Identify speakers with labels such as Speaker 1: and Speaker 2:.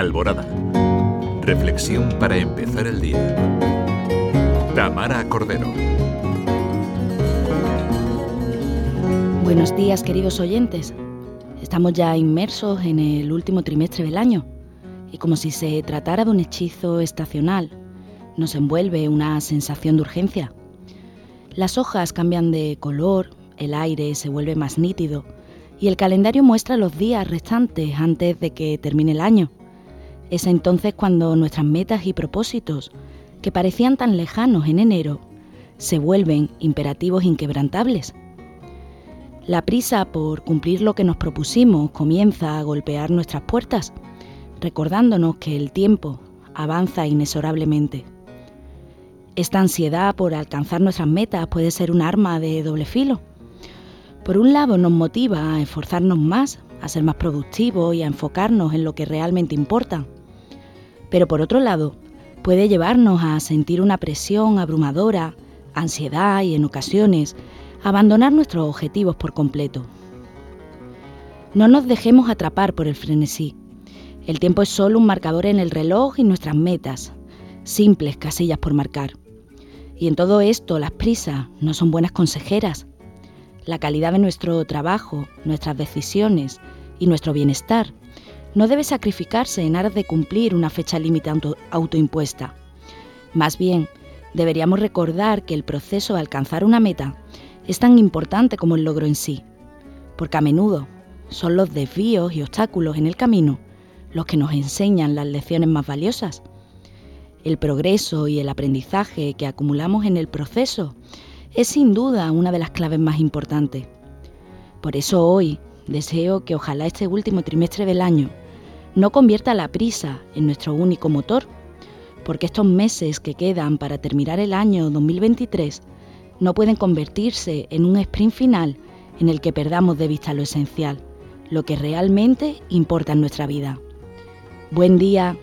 Speaker 1: Alborada. Reflexión para empezar el día. Tamara Cordero.
Speaker 2: Buenos días, queridos oyentes. Estamos ya inmersos en el último trimestre del año y como si se tratara de un hechizo estacional, nos envuelve una sensación de urgencia. Las hojas cambian de color, el aire se vuelve más nítido y el calendario muestra los días restantes antes de que termine el año. Es entonces cuando nuestras metas y propósitos, que parecían tan lejanos en enero, se vuelven imperativos inquebrantables. La prisa por cumplir lo que nos propusimos comienza a golpear nuestras puertas, recordándonos que el tiempo avanza inexorablemente. Esta ansiedad por alcanzar nuestras metas puede ser un arma de doble filo por un lado nos motiva a esforzarnos más, a ser más productivos y a enfocarnos en lo que realmente importa. Pero por otro lado, puede llevarnos a sentir una presión abrumadora, ansiedad y en ocasiones abandonar nuestros objetivos por completo. No nos dejemos atrapar por el frenesí. El tiempo es solo un marcador en el reloj y nuestras metas, simples casillas por marcar. Y en todo esto las prisas no son buenas consejeras, la calidad de nuestro trabajo, nuestras decisiones y nuestro bienestar no debe sacrificarse en aras de cumplir una fecha límite autoimpuesta. Más bien, deberíamos recordar que el proceso de alcanzar una meta es tan importante como el logro en sí, porque a menudo son los desvíos y obstáculos en el camino los que nos enseñan las lecciones más valiosas. El progreso y el aprendizaje que acumulamos en el proceso es sin duda una de las claves más importantes. Por eso hoy deseo que ojalá este último trimestre del año no convierta la prisa en nuestro único motor, porque estos meses que quedan para terminar el año 2023 no pueden convertirse en un sprint final en el que perdamos de vista lo esencial, lo que realmente importa en nuestra vida. Buen día